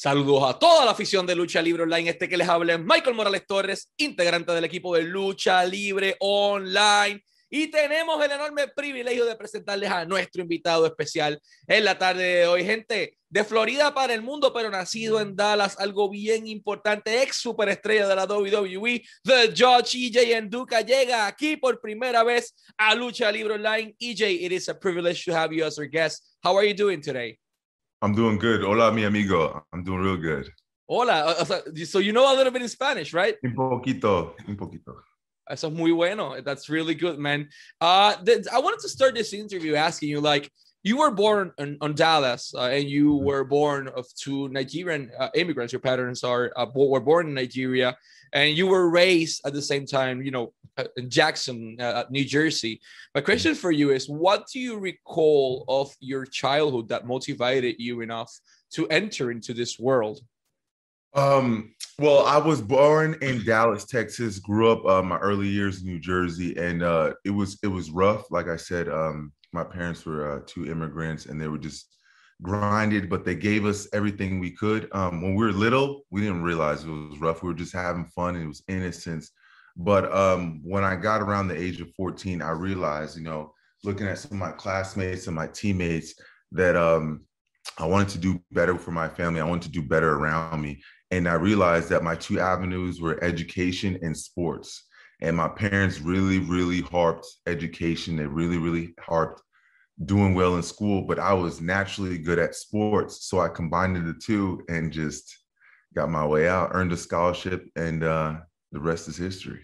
Saludos a toda la afición de Lucha Libre Online. Este que les habla es Michael Morales Torres, integrante del equipo de Lucha Libre Online. Y tenemos el enorme privilegio de presentarles a nuestro invitado especial en la tarde de hoy. Gente de Florida para el mundo, pero nacido en Dallas, algo bien importante, ex superestrella de la WWE, The Judge EJ Enduka, llega aquí por primera vez a Lucha Libre Online. EJ, it is a privilege to have you as our guest. How are you doing today? I'm doing good. Hola, mi amigo. I'm doing real good. Hola. So you know a little bit in Spanish, right? Un poquito, un poquito. Eso es muy bueno. That's really good, man. Uh, I wanted to start this interview asking you, like, you were born in, on Dallas, uh, and you mm-hmm. were born of two Nigerian uh, immigrants. Your parents are uh, were born in Nigeria, and you were raised at the same time, you know, uh, in Jackson, uh, New Jersey. My question for you is what do you recall of your childhood that motivated you enough to enter into this world? Um, well, I was born in Dallas, Texas, grew up uh, my early years in New Jersey, and uh, it was it was rough. Like I said, um, my parents were uh, two immigrants, and they were just grinded, but they gave us everything we could. Um, when we were little, we didn't realize it was rough. We were just having fun, and it was innocence. But um, when I got around the age of 14, I realized, you know, looking at some of my classmates and my teammates, that um, I wanted to do better for my family. I wanted to do better around me. And I realized that my two avenues were education and sports. And my parents really, really harped education. They really, really harped doing well in school, but I was naturally good at sports. So I combined the two and just got my way out, earned a scholarship, and uh, the rest is history.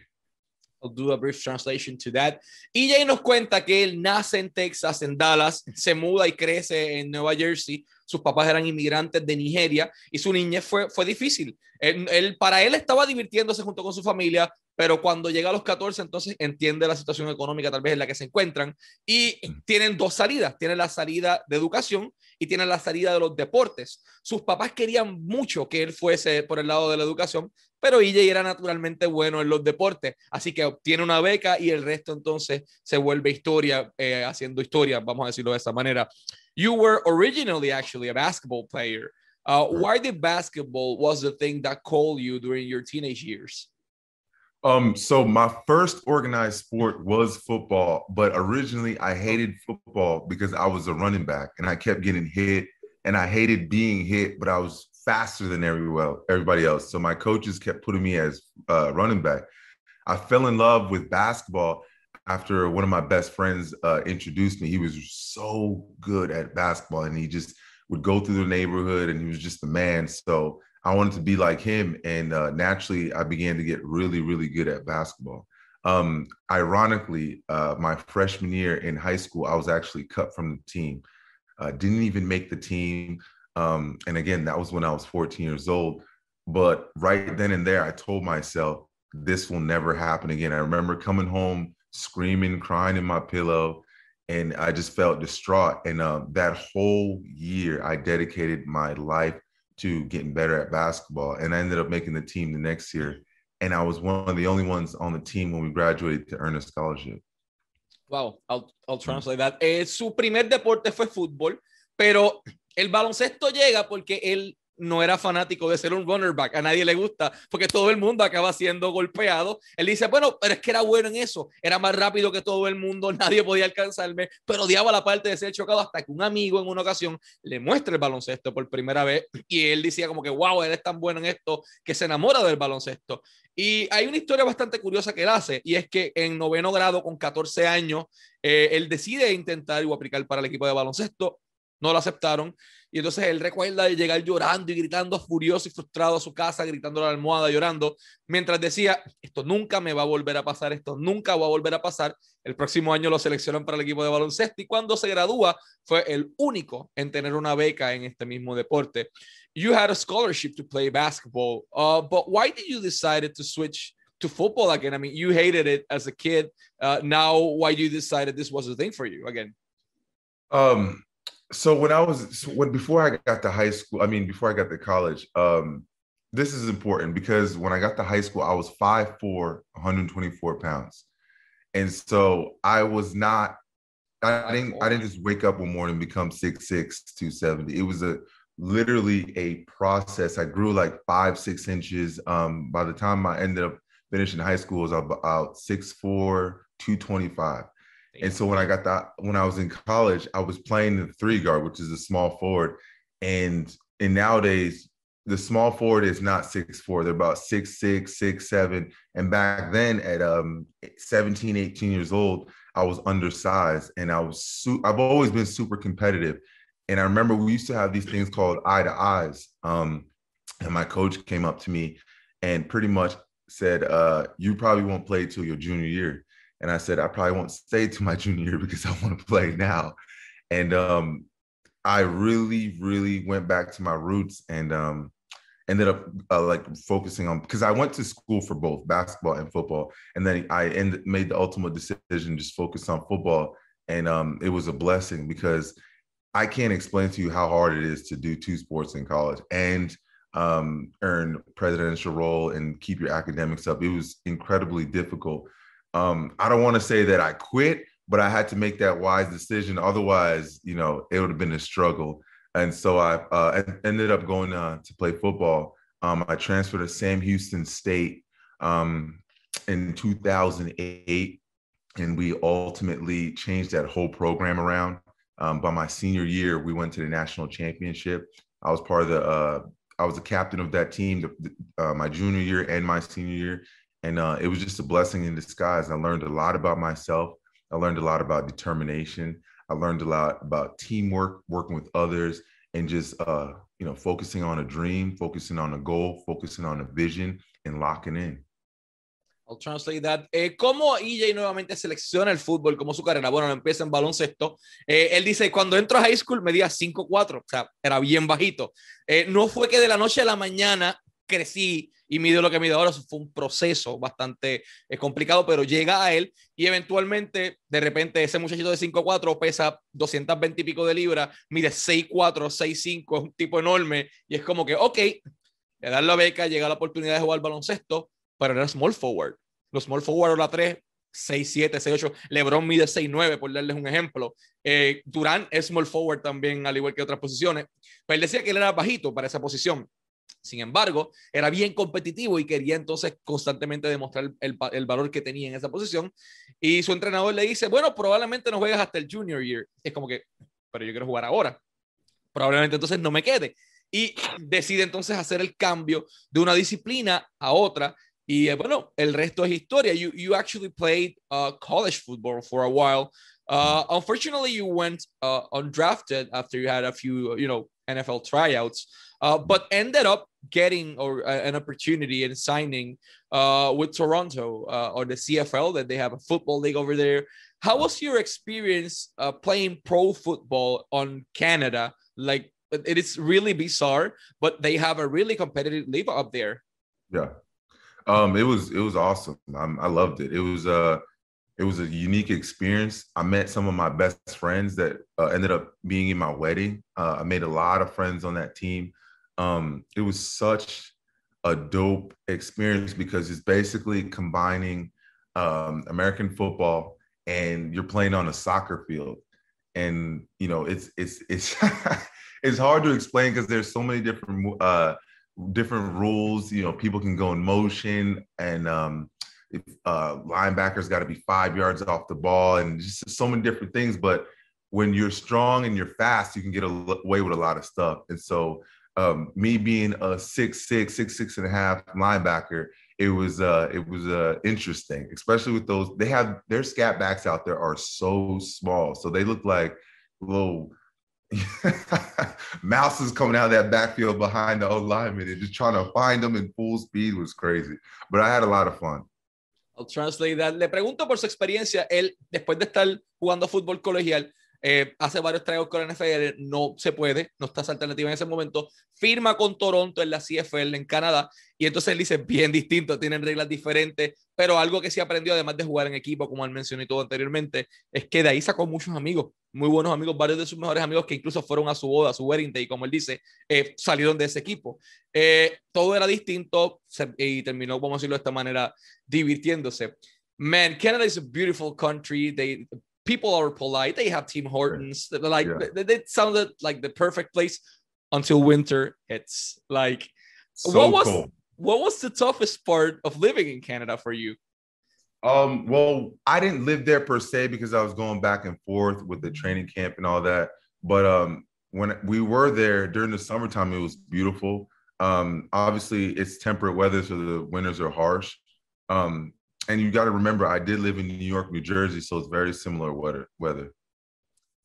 I'll do a brief translation to that. EJ nos cuenta que él nace en Texas, en Dallas, se muda y crece en Nueva Jersey. Sus papás eran inmigrantes de Nigeria y su niñez fue, fue difícil. Él, para él estaba divirtiéndose junto con su familia, pero cuando llega a los 14, entonces entiende la situación económica tal vez en la que se encuentran y tienen dos salidas. Tienen la salida de educación y tienen la salida de los deportes. Sus papás querían mucho que él fuese por el lado de la educación, pero EJ era naturalmente bueno en los deportes, así que obtiene una beca y el resto entonces se vuelve historia, eh, haciendo historia, vamos a decirlo de esa manera. You were originally actually a basketball player. Uh, why did basketball was the thing that called you during your teenage years? Um, so my first organized sport was football, but originally I hated football because I was a running back and I kept getting hit and I hated being hit, but I was faster than everybody else. So my coaches kept putting me as uh, running back. I fell in love with basketball after one of my best friends uh, introduced me. He was so good at basketball and he just would go through the neighborhood and he was just the man. So I wanted to be like him. And uh, naturally, I began to get really, really good at basketball. Um, ironically, uh, my freshman year in high school, I was actually cut from the team. Uh, didn't even make the team. Um, and again, that was when I was 14 years old. But right then and there, I told myself, this will never happen again. I remember coming home screaming, crying in my pillow, and I just felt distraught. And uh, that whole year, I dedicated my life to getting better at basketball. And I ended up making the team the next year. And I was one of the only ones on the team when we graduated to earn a scholarship. Wow, I'll, I'll translate that. Eh, su primer deporte fue fútbol, pero el baloncesto llega porque él no era fanático de ser un runner back, a nadie le gusta, porque todo el mundo acaba siendo golpeado. Él dice, bueno, pero es que era bueno en eso, era más rápido que todo el mundo, nadie podía alcanzarme, pero odiaba la parte de ser chocado hasta que un amigo en una ocasión le muestra el baloncesto por primera vez y él decía como que, wow, él es tan bueno en esto que se enamora del baloncesto. Y hay una historia bastante curiosa que él hace, y es que en noveno grado, con 14 años, eh, él decide intentar o aplicar para el equipo de baloncesto, no lo aceptaron. Y entonces él recuerda de llegar llorando y gritando furioso y frustrado a su casa, gritando la almohada, llorando, mientras decía, esto nunca me va a volver a pasar, esto nunca va a volver a pasar. El próximo año lo seleccionan para el equipo de baloncesto y cuando se gradúa fue el único en tener una beca en este mismo deporte. You had a scholarship to play basketball, uh, but why did you decide to switch to football again? I mean, you hated it as a kid. Uh, now, why you decided this was the thing for you again? Um, so when I was when before I got to high school, I mean before I got to college, um, this is important because when I got to high school, I was 5'4, 124 pounds. And so I was not, I didn't, I didn't just wake up one morning and become 6'6, 270. It was a literally a process. I grew like five, six inches. Um, by the time I ended up finishing high school, I was about six four, 225. And so when I got that, when I was in college, I was playing the three guard, which is a small forward. And and nowadays, the small forward is not six four. They're about six six, six seven. And back then, at um 17, 18 years old, I was undersized, and I was su- I've always been super competitive. And I remember we used to have these things called eye to eyes. Um, and my coach came up to me and pretty much said, uh, "You probably won't play till your junior year." And I said, I probably won't stay to my junior year because I want to play now. And um, I really, really went back to my roots and um, ended up uh, like focusing on because I went to school for both basketball and football, and then I made the ultimate decision just focus on football, and um, it was a blessing because I can't explain to you how hard it is to do two sports in college and um, earn presidential role and keep your academics up. It was incredibly difficult um, I don't want to say that I quit, but I had to make that wise decision. Otherwise, you know, it would have been a struggle. And so I uh, ended up going uh, to play football. Um, I transferred to Sam Houston State um, in 2008, and we ultimately changed that whole program around. Um, by my senior year, we went to the national championship. I was part of the. Uh, I was the captain of that team the, uh, my junior year and my senior year, and uh, it was just a blessing in disguise. I learned a lot about myself. I learned a lot about determination. I learned a lot about teamwork, working with others, and just uh, you know focusing on a dream, focusing on a goal, focusing on a vision, and locking in. I'll translate that. Eh, ¿Cómo EJ nuevamente selecciona el fútbol como su carrera? Bueno, empieza en baloncesto. Eh, él dice, cuando entro a high school medía 5'4", o sea, era bien bajito. Eh, no fue que de la noche a la mañana crecí y mido lo que mido ahora. fue un proceso bastante eh, complicado, pero llega a él y eventualmente, de repente, ese muchachito de 5'4 pesa 220 y pico de libras, mide 6'4, 6'5, es un tipo enorme y es como que, ok, le dan la beca, llega la oportunidad de jugar baloncesto, pero era small forward. Los small forward la 3, 6'7, 6'8. LeBron mide 6'9, por darles un ejemplo. Eh, Durán es small forward también, al igual que otras posiciones. Pero él decía que él era bajito para esa posición. Sin embargo, era bien competitivo y quería entonces constantemente demostrar el, valor que tenía en esa posición. Y su entrenador le dice, bueno, probablemente no juegas hasta el junior year. Es como que, pero yo quiero jugar ahora. Probablemente entonces no me quede. Y decide entonces hacer el cambio de una disciplina a otra. Y eh, bueno, el resto es historia. You, you actually played uh, college football for a while. Uh, unfortunately, you went uh, undrafted after you had a few, you know, NFL tryouts. uh, but ended up getting or uh, an opportunity and signing uh, with Toronto uh, or the CFL that they have a football league over there. How was your experience uh, playing pro football on Canada? Like it is really bizarre, but they have a really competitive league up there. Yeah, um, it was it was awesome. I'm, I loved it. It was uh it was a unique experience. I met some of my best friends that uh, ended up being in my wedding. Uh, I made a lot of friends on that team um, it was such a dope experience because it's basically combining um, American football and you're playing on a soccer field. And you know, it's it's it's it's hard to explain because there's so many different uh, different rules. You know, people can go in motion, and um, if, uh, linebackers got to be five yards off the ball, and just so many different things. But when you're strong and you're fast, you can get away with a lot of stuff. And so um, me being a six six six six and a half linebacker, it was uh, it was uh, interesting, especially with those. They have their scat backs out there are so small, so they look like little mouses coming out of that backfield behind the old lineman and just trying to find them in full speed was crazy. But I had a lot of fun. I'll translate that. Le pregunto por su experiencia. Él, después de estar jugando fútbol colegial, Eh, hace varios tragos con la NFL, no se puede, no está esa alternativa en ese momento. Firma con Toronto en la CFL en Canadá y entonces él dice bien distinto, tienen reglas diferentes, pero algo que sí aprendió, además de jugar en equipo, como él mencionó y todo anteriormente, es que de ahí sacó muchos amigos, muy buenos amigos, varios de sus mejores amigos que incluso fueron a su boda, a su wedding day, como él dice, eh, salieron de ese equipo. Eh, todo era distinto y terminó, vamos a decirlo de esta manera, divirtiéndose. Man, Canada is a beautiful country. They people are polite. They have Tim Hortons. Like yeah. they, they sounded like the perfect place until winter hits. Like, So what was cold. what was the toughest part of living in Canada for you? Um, well, I didn't live there per se because I was going back and forth with the training camp and all that. But um, when we were there during the summertime, it was beautiful. Um, obviously, it's temperate weather, so the winters are harsh. Um, and you got to remember, I did live in New York, New Jersey, so it's very similar weather. Weather.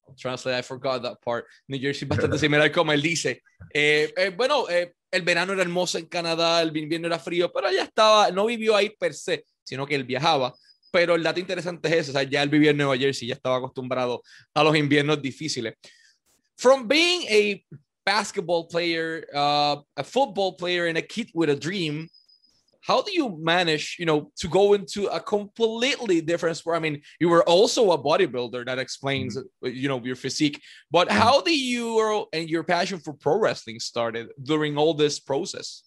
I'll translate, I forgot that part. New Jersey bastante similar como él dice. Eh, eh, bueno, eh, el verano era hermoso en Canadá, el invierno era frío, pero ya estaba, no vivió ahí per se, sino que él viajaba. Pero el dato interesante es eso, o sea, ya él vivía en Nueva Jersey, ya estaba acostumbrado a los inviernos difíciles. From being a basketball player, uh, a football player, and a kid with a dream, how do you manage, you know, to go into a completely different sport? I mean, you were also a bodybuilder. That explains, you know, your physique. But how do you and your passion for pro wrestling started during all this process?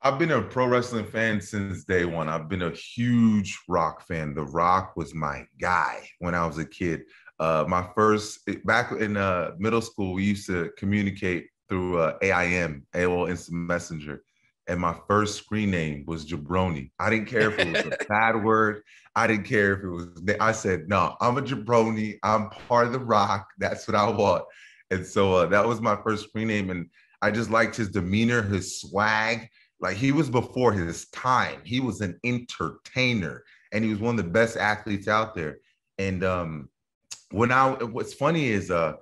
I've been a pro wrestling fan since day one. I've been a huge Rock fan. The Rock was my guy when I was a kid. Uh, my first back in uh, middle school, we used to communicate through uh, AIM, AOL Instant Messenger, and my first screen name was Jabroni. I didn't care if it was a bad word. I didn't care if it was. I said, "No, I'm a Jabroni. I'm part of the Rock. That's what I want." And so uh, that was my first screen name, and I just liked his demeanor, his swag. Like he was before his time. He was an entertainer, and he was one of the best athletes out there. And um, when I, what's funny is uh,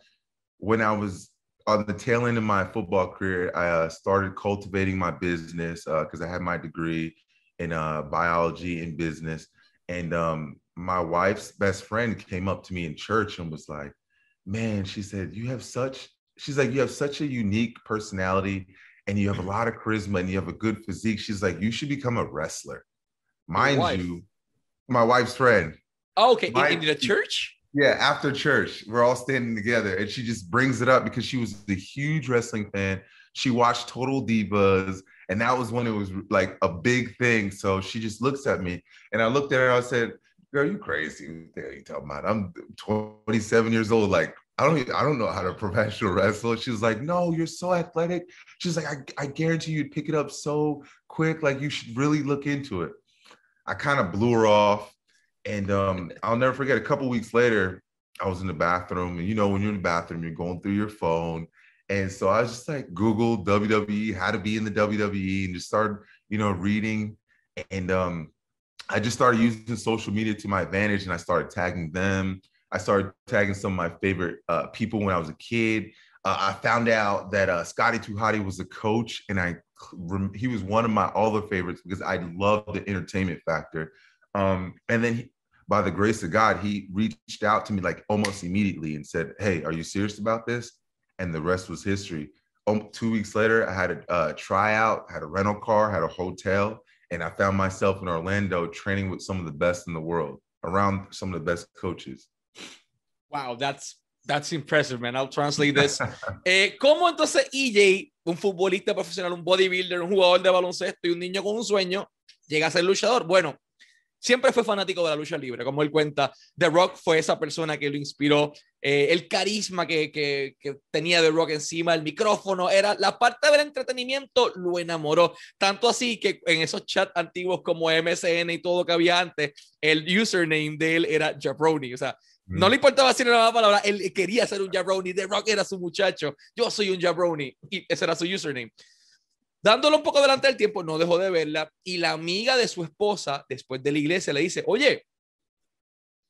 when I was on the tail end of my football career, I uh, started cultivating my business because uh, I had my degree in uh, biology and business. And um, my wife's best friend came up to me in church and was like, "Man," she said, "You have such." She's like, "You have such a unique personality." and you have a lot of charisma and you have a good physique. She's like, you should become a wrestler. Mind you, my wife's friend. Oh, okay, My- in, in the church. Yeah, after church, we're all standing together, and she just brings it up because she was a huge wrestling fan. She watched Total Divas, and that was when it was like a big thing. So she just looks at me, and I looked at her. I said, "Girl, you crazy? What hell you talking about? I'm 27 years old. Like, I don't, I don't know how to professional wrestle." She was like, "No, you're so athletic." She's like, I, I guarantee you'd pick it up so quick. Like, you should really look into it. I kind of blew her off. And um, I'll never forget a couple weeks later, I was in the bathroom. And you know, when you're in the bathroom, you're going through your phone. And so I was just like, Google WWE, how to be in the WWE, and just started, you know, reading. And um, I just started using social media to my advantage and I started tagging them. I started tagging some of my favorite uh, people when I was a kid. Uh, I found out that uh, Scotty 2 Hotty was a coach, and I he was one of my other favorites because I love the entertainment factor. Um, and then, he, by the grace of God, he reached out to me like almost immediately and said, "Hey, are you serious about this?" And the rest was history. Um, two weeks later, I had a uh, tryout, had a rental car, had a hotel, and I found myself in Orlando training with some of the best in the world, around some of the best coaches. Wow, that's that's impressive, man. I'll translate this. Eh, ¿Cómo entonces EJ, un futbolista profesional, un bodybuilder, un jugador de baloncesto y un niño con un sueño, llega a ser luchador? Bueno, siempre fue fanático de la lucha libre, como él cuenta. The Rock fue esa persona que lo inspiró, eh, el carisma que, que, que tenía The Rock encima, el micrófono, era la parte del entretenimiento, lo enamoró. Tanto así que en esos chats antiguos como MSN y todo que había antes, el username de él era Jabroni, o sea, no le importaba decir la palabra, él quería ser un jabroni. The Rock era su muchacho. Yo soy un jabroni. Y ese era su username. Dándolo un poco delante del tiempo, no dejó de verla. Y la amiga de su esposa, después de la iglesia, le dice: Oye,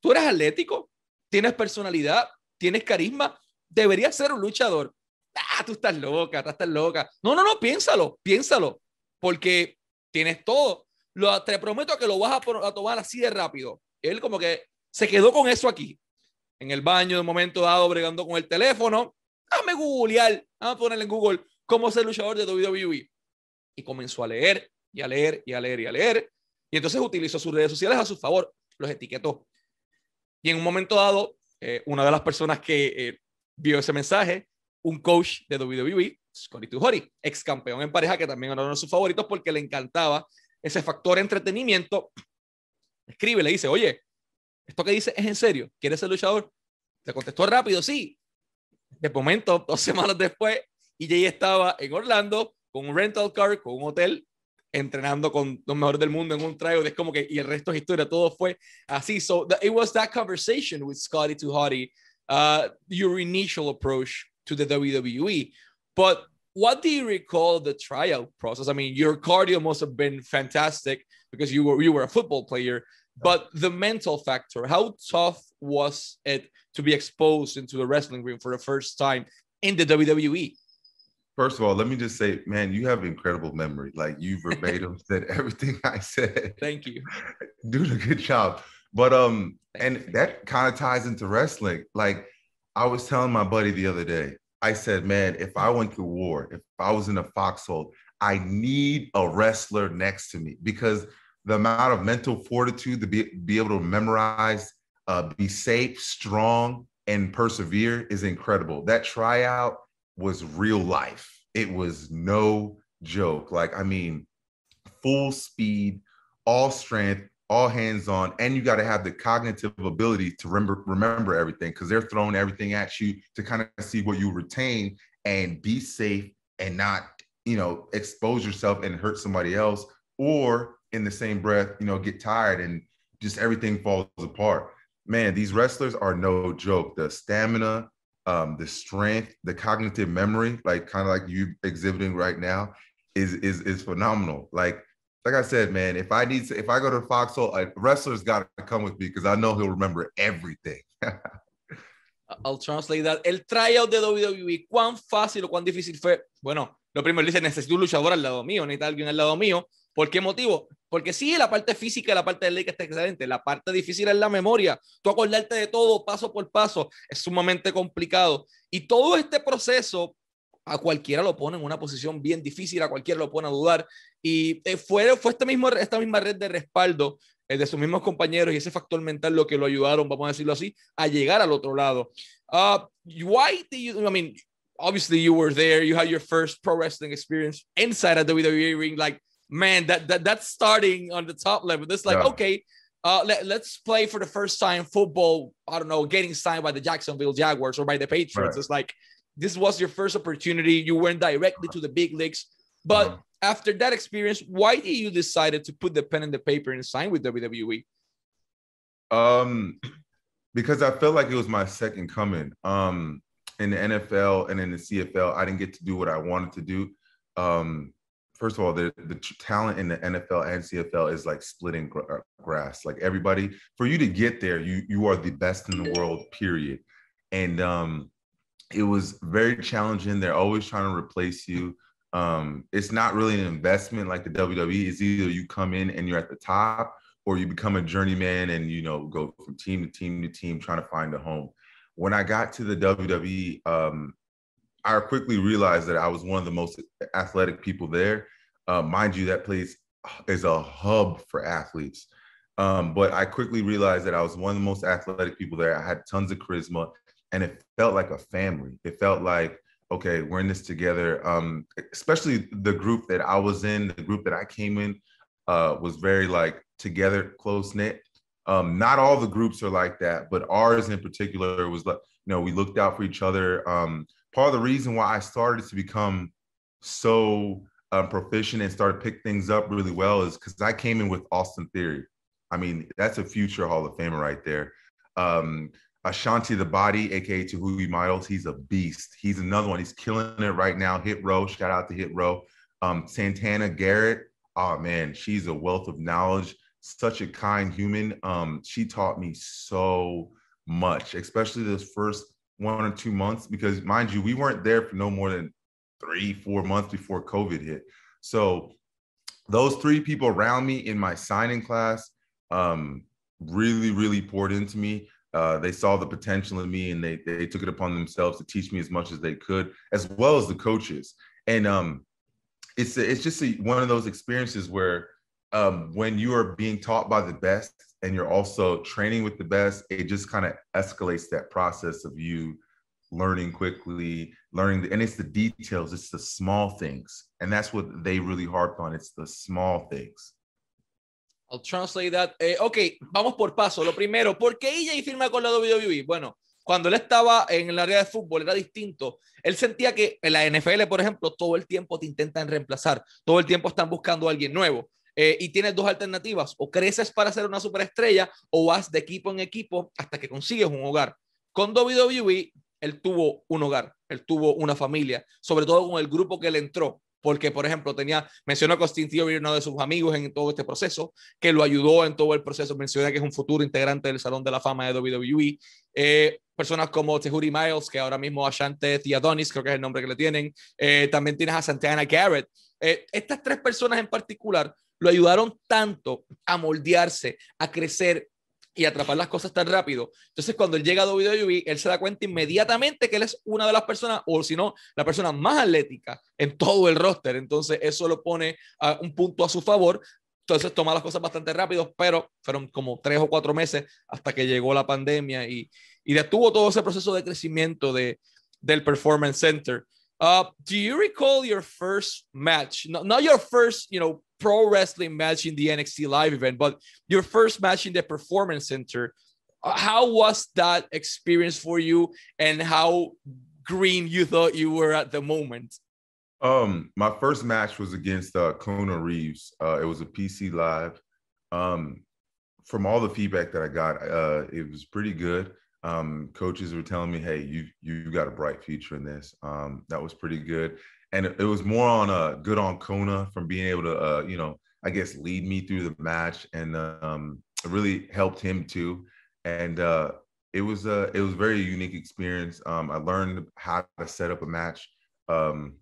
tú eres atlético, tienes personalidad, tienes carisma, deberías ser un luchador. Ah, tú estás loca, tú estás loca. No, no, no, piénsalo, piénsalo. Porque tienes todo. Lo, te prometo que lo vas a, a tomar así de rápido. Él, como que se quedó con eso aquí en el baño de momento dado bregando con el teléfono. Dame googlear, vamos a ponerle en Google cómo ser luchador de WWE. Y comenzó a leer y a leer y a leer y a leer. Y entonces utilizó sus redes sociales a su favor, los etiquetó. Y en un momento dado, eh, una de las personas que eh, vio ese mensaje, un coach de WWE, Scotty Tuhori, ex campeón en pareja, que también era uno de sus favoritos porque le encantaba ese factor entretenimiento, escribe, le dice, oye, ¿esto que dice es en serio? ¿Quieres ser luchador? Le contestó rápido, sí. De momento, dos semanas después, y Jay estaba en Orlando con un rental car, con un hotel, entrenando con los mejores del mundo en un tryout. Es como que, y el resto es historia, todo fue así. So it was that conversation with Scotty 2 Hotty, uh, your initial approach to the WWE. But what do you recall the tryout process? I mean, your cardio must have been fantastic because you were you were a football player, but the mental factor, how tough was it to be exposed into the wrestling ring for the first time in the WWE? First of all, let me just say, man, you have incredible memory. Like you verbatim said everything I said. Thank you. Doing a good job. But um, Thank and that kind of ties into wrestling. Like I was telling my buddy the other day, I said, man, if I went to war, if I was in a foxhole, I need a wrestler next to me because the amount of mental fortitude to be, be able to memorize, uh, be safe, strong, and persevere is incredible. That tryout was real life. It was no joke. Like, I mean, full speed, all strength, all hands on, and you got to have the cognitive ability to remember remember everything because they're throwing everything at you to kind of see what you retain and be safe and not, you know, expose yourself and hurt somebody else, or in the same breath, you know, get tired and just everything falls apart. Man, these wrestlers are no joke. The stamina, um, the strength, the cognitive memory, like kind of like you exhibiting right now, is is is phenomenal. Like like I said, man, if I need to, if I go to Foxhole, a wrestler's got to come with me because I know he'll remember everything. I'll translate that. El tryout de WWE, ¿cuán fácil o cuán difícil fue? Bueno, lo primero dice, necesito un luchador al lado mío, necesito alguien al lado mío. ¿Por qué motivo? Porque sí, la parte física y la parte del está excelente. La parte difícil es la memoria. Tú acordarte de todo paso por paso es sumamente complicado. Y todo este proceso a cualquiera lo pone en una posición bien difícil, a cualquiera lo pone a dudar. Y eh, fue, fue este mismo, esta misma red de respaldo eh, de sus mismos compañeros y ese factor mental lo que lo ayudaron, vamos a decirlo así, a llegar al otro lado. Uh, why do you, I mean, obviously you were there, you had your first pro wrestling experience inside a WWE ring, like, man, that, that that's starting on the top level. It's like, yeah. okay, uh, let, us play for the first time football. I don't know, getting signed by the Jacksonville Jaguars or by the Patriots. Right. It's like this was your first opportunity. You went directly to the big leagues. But uh-huh. after that experience, why did you decided to put the pen in the paper and sign with WWE? Um, because I felt like it was my second coming. Um, in the NFL and in the CFL, I didn't get to do what I wanted to do. Um, first of all, the, the talent in the NFL and CFL is like splitting uh, grass. Like everybody, for you to get there, you you are the best in the world. Period. And um, it was very challenging. They're always trying to replace you. Um, it's not really an investment like the WWE. It's either you come in and you're at the top, or you become a journeyman and you know go from team to team to team trying to find a home. When I got to the WWE, um, I quickly realized that I was one of the most athletic people there. Uh, mind you, that place is a hub for athletes. Um, but I quickly realized that I was one of the most athletic people there. I had tons of charisma and it felt like a family. It felt like, okay, we're in this together. Um, especially the group that I was in, the group that I came in uh, was very like together, close knit. Um, not all the groups are like that, but ours in particular was like, you know, we looked out for each other. Um, part of the reason why I started to become so um, proficient and started pick things up really well is because I came in with Austin Theory. I mean, that's a future Hall of Famer right there. Um, Ashante the Body, aka Tehuti Miles, he's a beast. He's another one. He's killing it right now. Hit Row, shout out to Hit Row. Um, Santana Garrett, oh man, she's a wealth of knowledge. Such a kind human. Um, she taught me so much, especially those first one or two months, because mind you, we weren't there for no more than three, four months before COVID hit. So those three people around me in my signing class um, really, really poured into me. Uh, they saw the potential in me and they, they took it upon themselves to teach me as much as they could, as well as the coaches. And um, it's it's just a, one of those experiences where um, when you are being taught by the best and you're also training with the best, it just kind of escalates that process of you learning quickly, learning, the, and it's the details, it's the small things, and that's what they really harp on. It's the small things. I'll translate that. Eh, ok, vamos por paso. Lo primero, ¿por qué EJ firma con la WWE? Bueno, cuando él estaba en el área de fútbol era distinto. Él sentía que en la NFL, por ejemplo, todo el tiempo te intentan reemplazar, todo el tiempo están buscando a alguien nuevo. Eh, y tienes dos alternativas, o creces para ser una superestrella o vas de equipo en equipo hasta que consigues un hogar. Con WWE, él tuvo un hogar, él tuvo una familia, sobre todo con el grupo que le entró porque, por ejemplo, tenía, mencionó a Austin Theory, uno de sus amigos en todo este proceso, que lo ayudó en todo el proceso, menciona que es un futuro integrante del Salón de la Fama de WWE. Eh, personas como Tehuri Miles, que ahora mismo Ashante Adonis, creo que es el nombre que le tienen. Eh, también tienes a Santana Garrett. Eh, estas tres personas en particular lo ayudaron tanto a moldearse, a crecer y atrapar las cosas tan rápido. Entonces, cuando él llega a WWE, él se da cuenta inmediatamente que él es una de las personas, o si no, la persona más atlética en todo el roster. Entonces, eso lo pone a un punto a su favor. Entonces, toma las cosas bastante rápido, pero fueron como tres o cuatro meses hasta que llegó la pandemia y, y detuvo todo ese proceso de crecimiento de, del Performance Center. Uh, do you recall your first match? No, not your first, you know, pro wrestling match in the NXT live event, but your first match in the Performance Center. Uh, how was that experience for you, and how green you thought you were at the moment? Um, my first match was against uh, Kona Reeves. Uh, it was a PC live. Um, from all the feedback that I got, uh, it was pretty good um, coaches were telling me, "Hey, you you got a bright future in this." Um, that was pretty good, and it, was more on uh, good on Kona from being able to, uh, you know, I guess lead me through the match, and um, really helped him too. And uh, it was a it was a very unique experience. Um, I learned how to set up a match, um,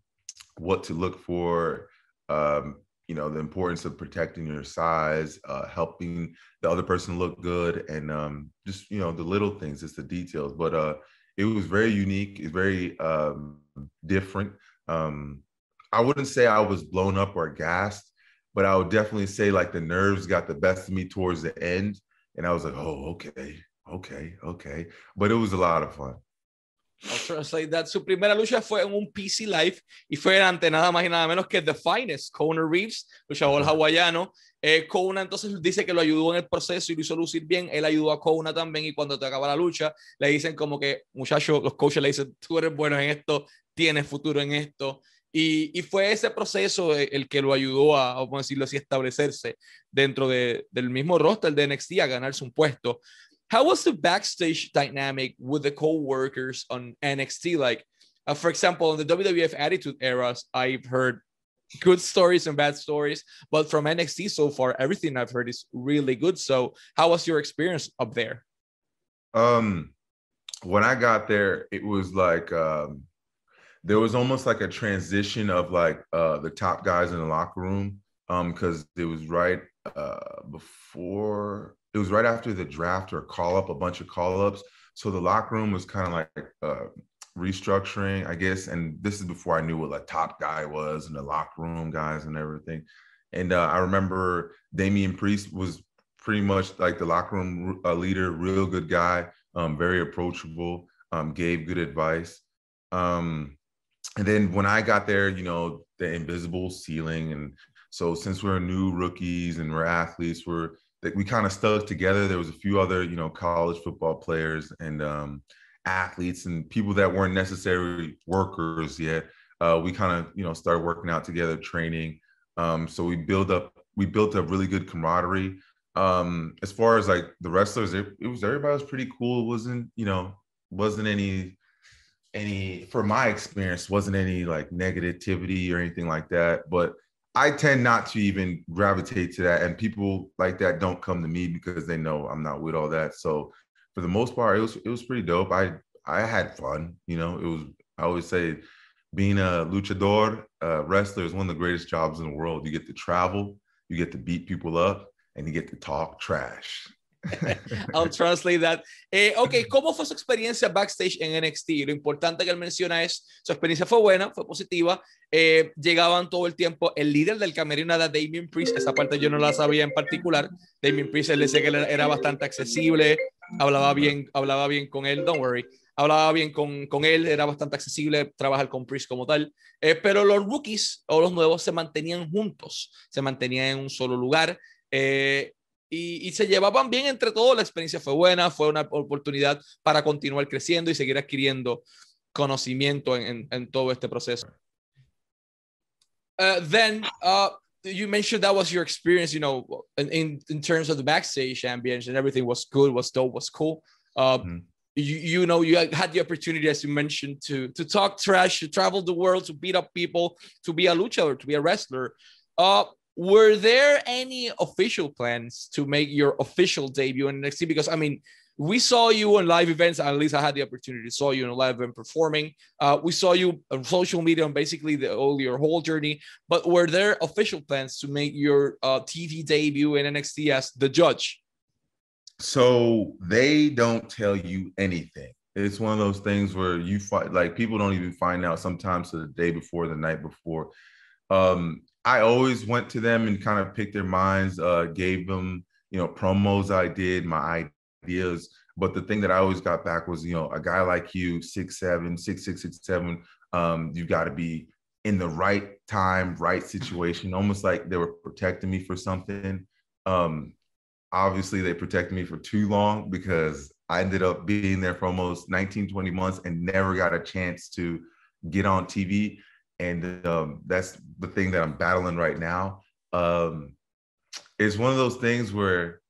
what to look for, um, you know the importance of protecting your size uh, helping the other person look good and um, just you know the little things it's the details but uh, it was very unique it's very um, different um, i wouldn't say i was blown up or gassed but i would definitely say like the nerves got the best of me towards the end and i was like oh okay okay okay but it was a lot of fun translate that. Su primera lucha fue en un PC Live y fue ante nada más y nada menos que The Finest, Kona Reeves, luchador hawaiano. Eh, Kona entonces dice que lo ayudó en el proceso y lo hizo lucir bien. Él ayudó a Kona también y cuando te acaba la lucha le dicen como que, muchachos, los coaches le dicen, tú eres bueno en esto, tienes futuro en esto. Y, y fue ese proceso el que lo ayudó a, vamos a decirlo así, establecerse dentro de, del mismo roster de NXT, a ganarse un puesto. how was the backstage dynamic with the co-workers on NXT? Like, uh, for example, in the WWF Attitude eras, I've heard good stories and bad stories, but from NXT so far, everything I've heard is really good. So, how was your experience up there? Um, when I got there, it was like um, there was almost like a transition of like uh, the top guys in the locker room because um, it was right uh, before it was right after the draft or call up, a bunch of call ups. So the locker room was kind of like uh, restructuring, I guess. And this is before I knew what a top guy was and the locker room guys and everything. And uh, I remember Damian Priest was pretty much like the locker room uh, leader, real good guy, um, very approachable, um, gave good advice. Um, and then when I got there, you know, the invisible ceiling. And so since we're new rookies and we're athletes, we're that we kind of stuck together. There was a few other, you know, college football players and um, athletes and people that weren't necessarily workers yet. Uh, we kind of, you know, started working out together, training. Um, so we build up, we built a really good camaraderie. Um, as far as like the wrestlers, it, it was everybody was pretty cool. It wasn't, you know, wasn't any any for my experience wasn't any like negativity or anything like that but I tend not to even gravitate to that, and people like that don't come to me because they know I'm not with all that. So for the most part, it was it was pretty dope. I I had fun, you know. It was I always say being a luchador wrestler is one of the greatest jobs in the world. You get to travel, you get to beat people up, and you get to talk trash. I'll translate that. Eh, ok, ¿cómo fue su experiencia backstage en NXT? Lo importante que él menciona es, su experiencia fue buena, fue positiva. Eh, llegaban todo el tiempo. El líder del camerino era Damien Priest. Esa parte yo no la sabía en particular. Damien Priest, él decía que era bastante accesible, hablaba bien, hablaba bien con él, don't worry. Hablaba bien con, con él, era bastante accesible trabajar con Priest como tal. Eh, pero los rookies o los nuevos se mantenían juntos, se mantenían en un solo lugar. Eh, y, y, se llevaban bien entre todos, la experiencia fue buena, fue una oportunidad para continuar creciendo y seguir adquiriendo conocimiento en, en, en todo este proceso. Uh, then uh, you mentioned that was your experience, you know, in, in, terms of the backstage ambience and everything was good, was dope, was cool. Uh, mm-hmm. you, you know, you had the opportunity, as you mentioned, to to talk trash, to travel the world, to beat up people, to be a luchador, to be a wrestler. Uh, were there any official plans to make your official debut in NXT? Because I mean, we saw you on live events. At least I had the opportunity to saw you in a live event performing. Uh, we saw you on social media and basically the, all your whole journey. But were there official plans to make your uh, TV debut in NXT as the judge? So they don't tell you anything. It's one of those things where you find like people don't even find out sometimes to the day before, the night before. Um, I always went to them and kind of picked their minds, uh, gave them you know promos I did, my ideas. But the thing that I always got back was, you know, a guy like you, six seven, six six six seven, um, you got to be in the right time, right situation, almost like they were protecting me for something. Um, obviously, they protected me for too long because I ended up being there for almost 19, 20 months and never got a chance to get on TV. And um, that's the thing that I'm battling right now. Um, it's one of those things where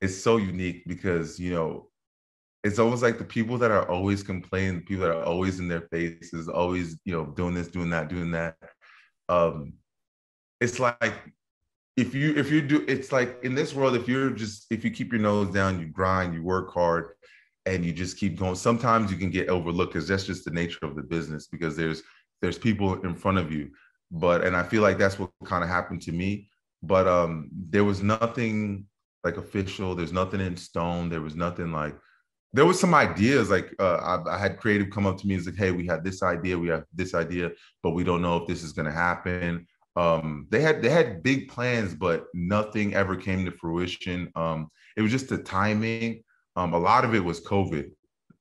it's so unique because you know it's almost like the people that are always complaining, the people that are always in their faces, always you know doing this, doing that, doing that. Um, it's like if you if you do, it's like in this world, if you're just if you keep your nose down, you grind, you work hard, and you just keep going. Sometimes you can get overlooked because that's just the nature of the business because there's there's people in front of you. But and I feel like that's what kind of happened to me. But um, there was nothing like official. There's nothing in stone. There was nothing like there was some ideas like uh, I, I, had creative come up to me and like, hey, we had this idea, we have this idea, but we don't know if this is going to happen. Um, they had they had big plans, but nothing ever came to fruition. Um, it was just the timing. Um, a lot of it was COVID.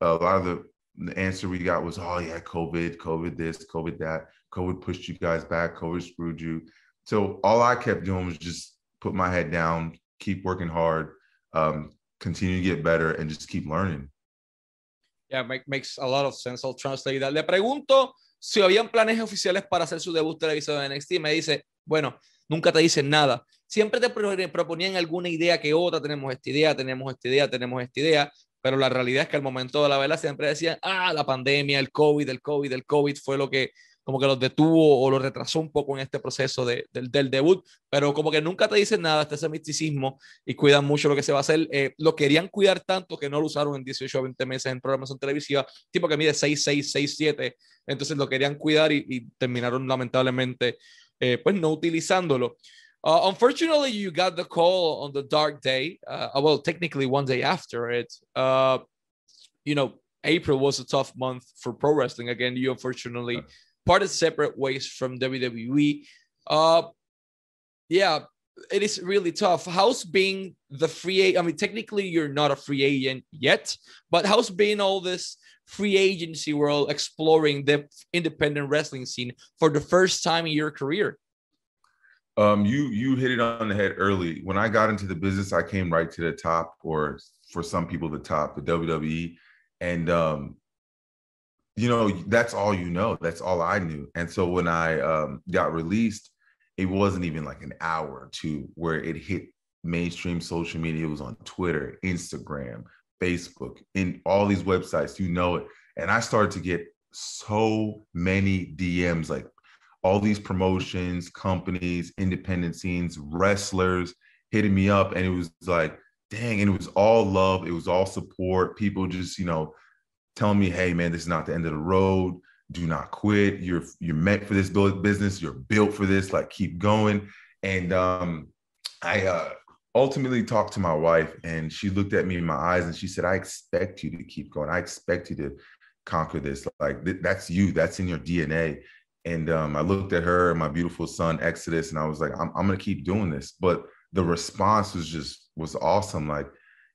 A lot of the, the answer we got was, oh yeah, COVID, COVID this, COVID that. COVID pushed you guys back. COVID screwed you. So all I kept doing was just put my head down, keep working hard, um, continue to get better, and just keep learning. Yeah, make, makes a lot of sense. I'll translate that. Le pregunto si habían planes oficiales para hacer su debut televisado en NXT. Me dice, bueno, nunca te dicen nada. Siempre te proponían alguna idea que otra. Tenemos esta idea, tenemos esta idea, tenemos esta idea. Pero la realidad es que al momento de la vela siempre decían, ah, la pandemia, el COVID, el COVID, el COVID fue lo que como que los detuvo o los retrasó un poco en este proceso de, del, del, debut, pero como que nunca te dicen nada, este ese misticismo y cuidan mucho lo que se va a hacer. Eh, lo querían cuidar tanto que no lo usaron en 18 o 20 meses en programación televisiva, tipo que mide 6, 6, 6, 7, entonces lo querían cuidar y, y terminaron lamentablemente eh, pues no utilizándolo. Uh, unfortunately, you got the call on the dark day. Uh, well, technically, one day after it. Uh, you know, April was a tough month for pro wrestling. Again, you unfortunately parted separate ways from WWE. Uh, yeah, it is really tough. How's being the free agent? I mean, technically, you're not a free agent yet, but how's being all this free agency world exploring the independent wrestling scene for the first time in your career? Um, you you hit it on the head early. When I got into the business, I came right to the top, or for some people, the top, the WWE, and um, you know, that's all you know. That's all I knew. And so when I um, got released, it wasn't even like an hour or two where it hit mainstream social media. It was on Twitter, Instagram, Facebook, in all these websites, you know it. And I started to get so many DMs, like all these promotions, companies, independent scenes, wrestlers hitting me up. And it was like, dang, and it was all love. It was all support. People just, you know, telling me, hey man, this is not the end of the road. Do not quit. You're you're meant for this business. You're built for this. Like keep going. And um, I uh, ultimately talked to my wife, and she looked at me in my eyes and she said, "I expect you to keep going. I expect you to conquer this. Like th- that's you. That's in your DNA." And um, I looked at her and my beautiful son Exodus, and I was like, "I'm, I'm gonna keep doing this." But the response was just was awesome. Like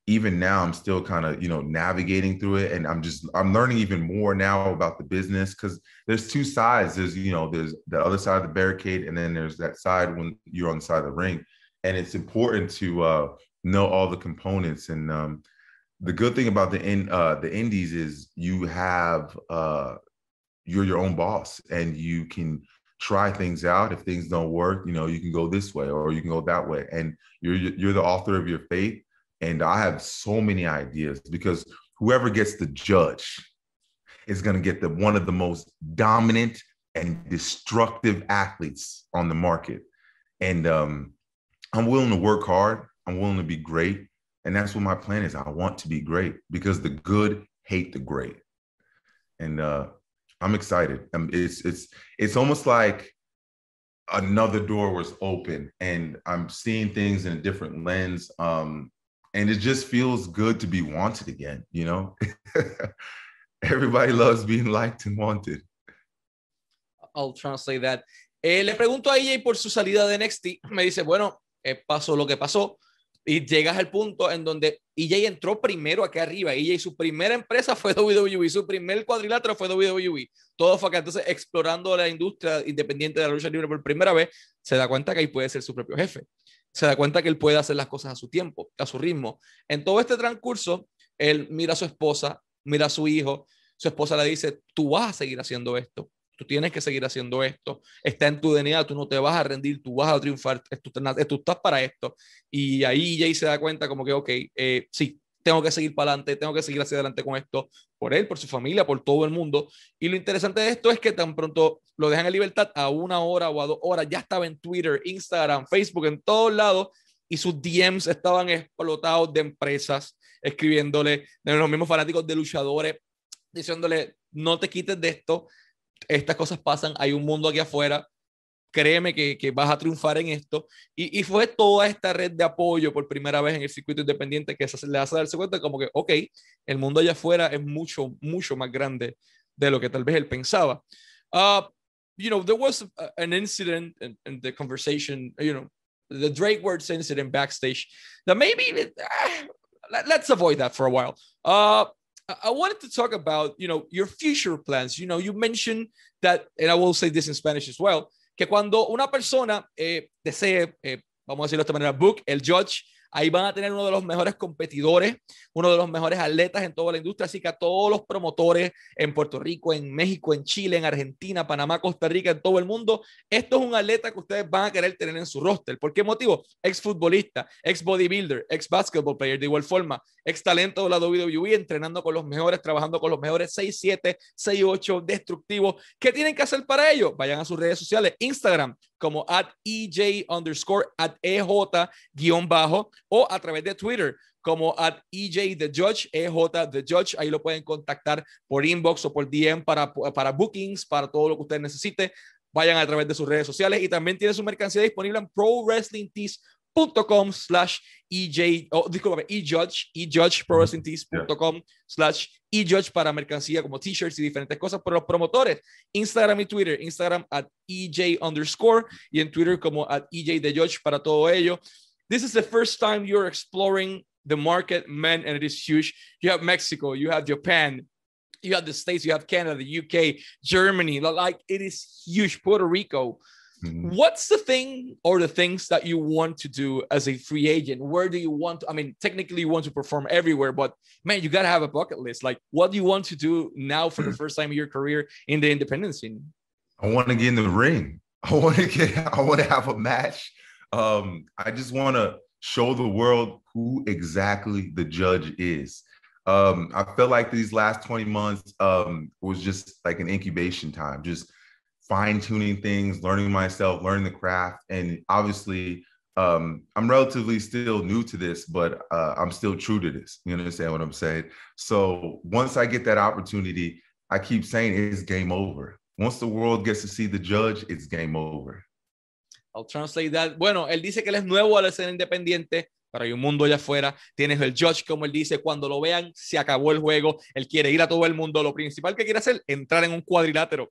even now i'm still kind of you know navigating through it and i'm just i'm learning even more now about the business because there's two sides there's you know there's the other side of the barricade and then there's that side when you're on the side of the ring and it's important to uh, know all the components. And um, the good thing about the in uh, the indies is you have uh, you're your own boss, and you can try things out. If things don't work, you know you can go this way or you can go that way, and you're you're the author of your fate. And I have so many ideas because whoever gets the judge is going to get the one of the most dominant and destructive athletes on the market. And um, I'm willing to work hard. I'm willing to be great. And that's what my plan is. I want to be great because the good hate the great. And uh, I'm excited. Um, it's it's it's almost like another door was open and I'm seeing things in a different lens. Um, and it just feels good to be wanted again, you know? Everybody loves being liked and wanted. I'll translate that. Eh, le pregunto a ella por su salida de NXT. Me dice, bueno, eh, pasó lo que pasó. Y llegas al punto en donde EJ entró primero aquí arriba. EJ, su primera empresa fue WWE, su primer cuadrilátero fue WWE. Todo fue acá. Entonces, explorando la industria independiente de la lucha libre por primera vez, se da cuenta que ahí puede ser su propio jefe. Se da cuenta que él puede hacer las cosas a su tiempo, a su ritmo. En todo este transcurso, él mira a su esposa, mira a su hijo. Su esposa le dice, tú vas a seguir haciendo esto tú tienes que seguir haciendo esto, está en tu DNA, tú no te vas a rendir, tú vas a triunfar, tú, tú estás para esto. Y ahí Jay se da cuenta como que, ok, eh, sí, tengo que seguir para adelante, tengo que seguir hacia adelante con esto, por él, por su familia, por todo el mundo. Y lo interesante de esto es que tan pronto lo dejan en libertad, a una hora o a dos horas, ya estaba en Twitter, Instagram, Facebook, en todos lados, y sus DMs estaban explotados de empresas, escribiéndole, de los mismos fanáticos de luchadores, diciéndole, no te quites de esto, estas cosas pasan, hay un mundo aquí afuera, créeme que, que vas a triunfar en esto. Y, y, fue toda esta red de apoyo por primera vez en el circuito independiente que se le hace darse cuenta como que, ok, el mundo allá afuera es mucho, mucho más grande de lo que tal vez él pensaba. Uh, you know, there was an incident in, in, the conversation, you know, the Drake words incident backstage that maybe, uh, let's avoid that for a while. Uh, I wanted to talk about, you know, your future plans. You know, you mentioned that, and I will say this in Spanish as well, que cuando una persona eh, desee, eh, vamos a decirlo de esta manera, book el judge Ahí van a tener uno de los mejores competidores, uno de los mejores atletas en toda la industria. Así que a todos los promotores en Puerto Rico, en México, en Chile, en Argentina, Panamá, Costa Rica, en todo el mundo, esto es un atleta que ustedes van a querer tener en su roster. ¿Por qué motivo? Ex futbolista, ex bodybuilder, ex basketball player, de igual forma, ex talento de la WWE, entrenando con los mejores, trabajando con los mejores 6-7, 6-8, destructivos. ¿Qué tienen que hacer para ello? Vayan a sus redes sociales, Instagram, como at EJ underscore at EJ guion bajo o a través de Twitter como at EJ The Judge, EJ The Judge. Ahí lo pueden contactar por inbox o por DM para, para bookings, para todo lo que ustedes necesiten. Vayan a través de sus redes sociales y también tiene su mercancía disponible en Pro Wrestling Tees com slash EJ, oh, discúlpame, eJudge, eJudgeProWrestlingTees.com slash eJudge para mercancía como t-shirts y diferentes cosas por los promotores. Instagram y Twitter, Instagram at EJ underscore y en Twitter como at EJ the Judge para todo ello. This is the first time you're exploring the market, man, and it is huge. You have Mexico, you have Japan, you have the States, you have Canada, the UK, Germany, like it is huge. Puerto Rico. Mm-hmm. What's the thing or the things that you want to do as a free agent? Where do you want to, I mean, technically you want to perform everywhere, but man, you got to have a bucket list. Like, what do you want to do now for the mm. first time in your career in the independent scene? I want to get in the ring. I want to get, I want to have a match. Um, I just want to show the world who exactly the judge is. Um, I felt like these last 20 months um, was just like an incubation time, just fine tuning things, learning myself, learning the craft. And obviously, um, I'm relatively still new to this, but uh, I'm still true to this. You understand what I'm saying? So once I get that opportunity, I keep saying it's game over. Once the world gets to see the judge, it's game over. I'll translate that. Bueno, él dice que él es nuevo al ser independiente, pero hay un mundo allá afuera. Tienes el judge, como él dice, cuando lo vean, se acabó el juego. Él quiere ir a todo el mundo. Lo principal que quiere hacer, entrar en un cuadrilátero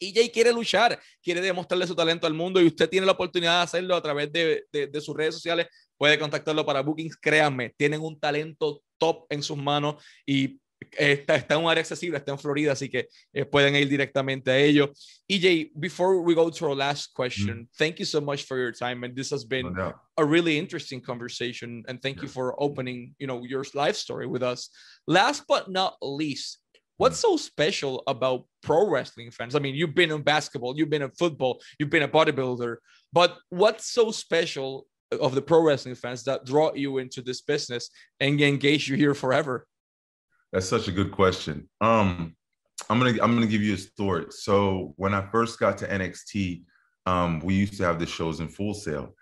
EJ quiere luchar, quiere demostrarle su talento al mundo y usted tiene la oportunidad de hacerlo a través de, de, sus redes sociales. Puede contactarlo para bookings. Créanme, tienen un talento top en sus manos y está, está en un área accesible, está en Florida, así que eh, pueden ir directamente a ello. EJ, before we go to our last question, mm. thank you so much for your time, and this has been no a really interesting conversation. And thank yeah. you for opening, you know, your life story with us. Last but not least, what's so special about pro wrestling fans? I mean, you've been in basketball, you've been in football, you've been a bodybuilder, but what's so special of the pro wrestling fans that draw you into this business and engage you here forever? That's such a good question. Um, I'm gonna I'm gonna give you a story. So when I first got to NXT, um, we used to have the shows in Full Sail,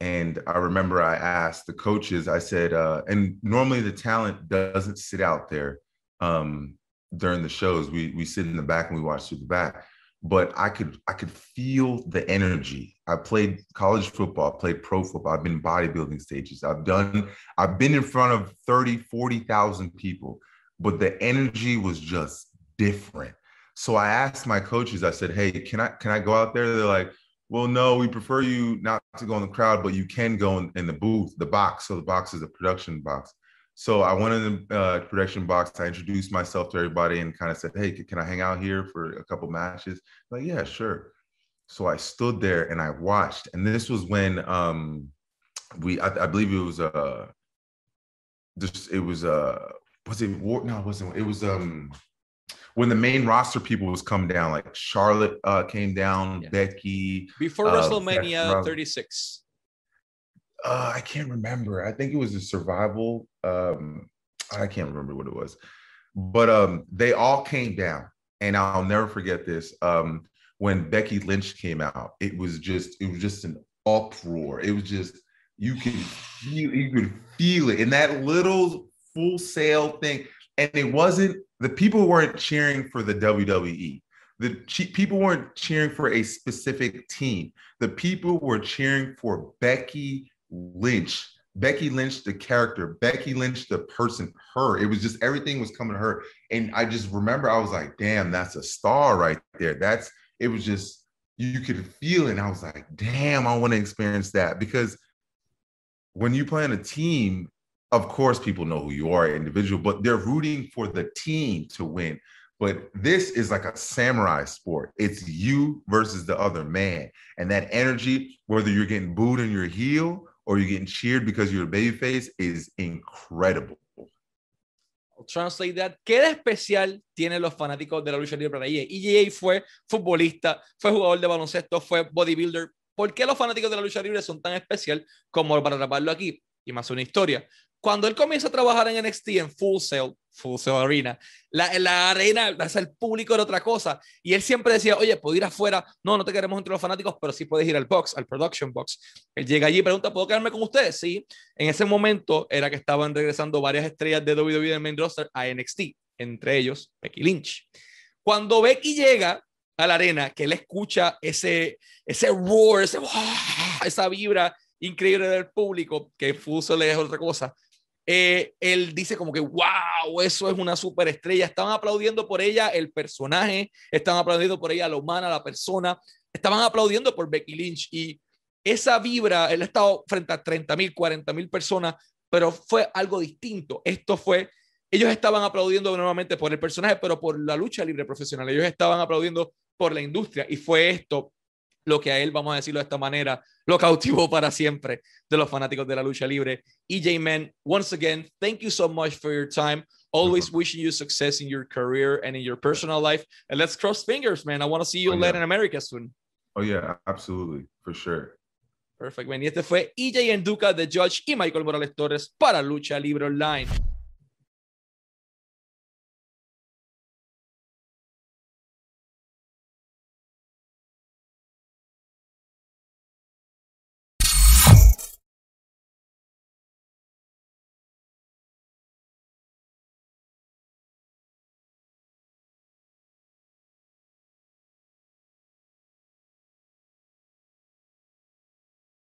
and I remember I asked the coaches. I said, uh, and normally the talent doesn't sit out there um, during the shows. We we sit in the back and we watch through the back but I could I could feel the energy. I played college football, I played pro football, I've been bodybuilding stages. I've done I've been in front of 30, 40,000 people, but the energy was just different. So I asked my coaches, I said, "Hey, can I can I go out there?" They're like, "Well, no, we prefer you not to go in the crowd, but you can go in, in the booth, the box. So the box is a production box." So I went in the uh, production box. I introduced myself to everybody and kind of said, "Hey, can I hang out here for a couple matches?" Like, yeah, sure. So I stood there and I watched, and this was when um, we, I, I believe it was uh, this, it was uh, was it war? No, it wasn't. It was um, when the main roster people was coming down, like Charlotte uh came down, yeah. Becky before uh, WrestleMania 36 uh, I can't remember. I think it was a survival. Um, I can't remember what it was, but um, they all came down, and I'll never forget this. Um, when Becky Lynch came out, it was just it was just an uproar. It was just you could feel you could feel it in that little Full Sail thing, and it wasn't the people weren't cheering for the WWE. The people weren't cheering for a specific team. The people were cheering for Becky Lynch, Becky Lynch, the character, Becky Lynch, the person, her. It was just everything was coming to her. And I just remember I was like, damn, that's a star right there. That's it was just you could feel it. And I was like, damn, I want to experience that. Because when you play on a team, of course, people know who you are, individual, but they're rooting for the team to win. But this is like a samurai sport. It's you versus the other man. And that energy, whether you're getting booed in your heel or you're getting cheered because you're a babyface is incredible. I'll translate that. ¿Qué de especial tienen los fanáticos de la lucha libre para EJ? EJ fue futbolista, fue jugador de baloncesto, fue bodybuilder. ¿Por qué los fanáticos de la lucha libre son tan especial como para atraparlo aquí? Y más una historia. Cuando él comienza a trabajar en NXT en Full Sail, Full Sail Arena, la, la arena, el público era otra cosa. Y él siempre decía, oye, puedo ir afuera. No, no te queremos entre los fanáticos, pero sí puedes ir al box, al production box. Él llega allí y pregunta, ¿puedo quedarme con ustedes? Sí. En ese momento era que estaban regresando varias estrellas de WWE del main roster a NXT, entre ellos Becky Lynch. Cuando Becky llega a la arena, que él escucha ese, ese roar, ese, esa vibra increíble del público, que Full Sail es otra cosa, eh, él dice como que, wow, eso es una superestrella. Estaban aplaudiendo por ella el personaje, estaban aplaudiendo por ella la humana, la persona, estaban aplaudiendo por Becky Lynch y esa vibra, él ha estado frente a 30 mil, 40 mil personas, pero fue algo distinto. Esto fue, ellos estaban aplaudiendo nuevamente por el personaje, pero por la lucha libre profesional. Ellos estaban aplaudiendo por la industria y fue esto lo que a él, vamos a decirlo de esta manera, lo cautivó para siempre de los fanáticos de la lucha libre. EJ Man, once again, thank you so much for your time. Always wishing you success in your career and in your personal life. And let's cross fingers, man. I want to see you oh, in Latin America soon. Oh, yeah, absolutely. For sure. Perfect, man. Y este fue EJ Enduca de Judge y Michael Morales Torres para Lucha Libre Online.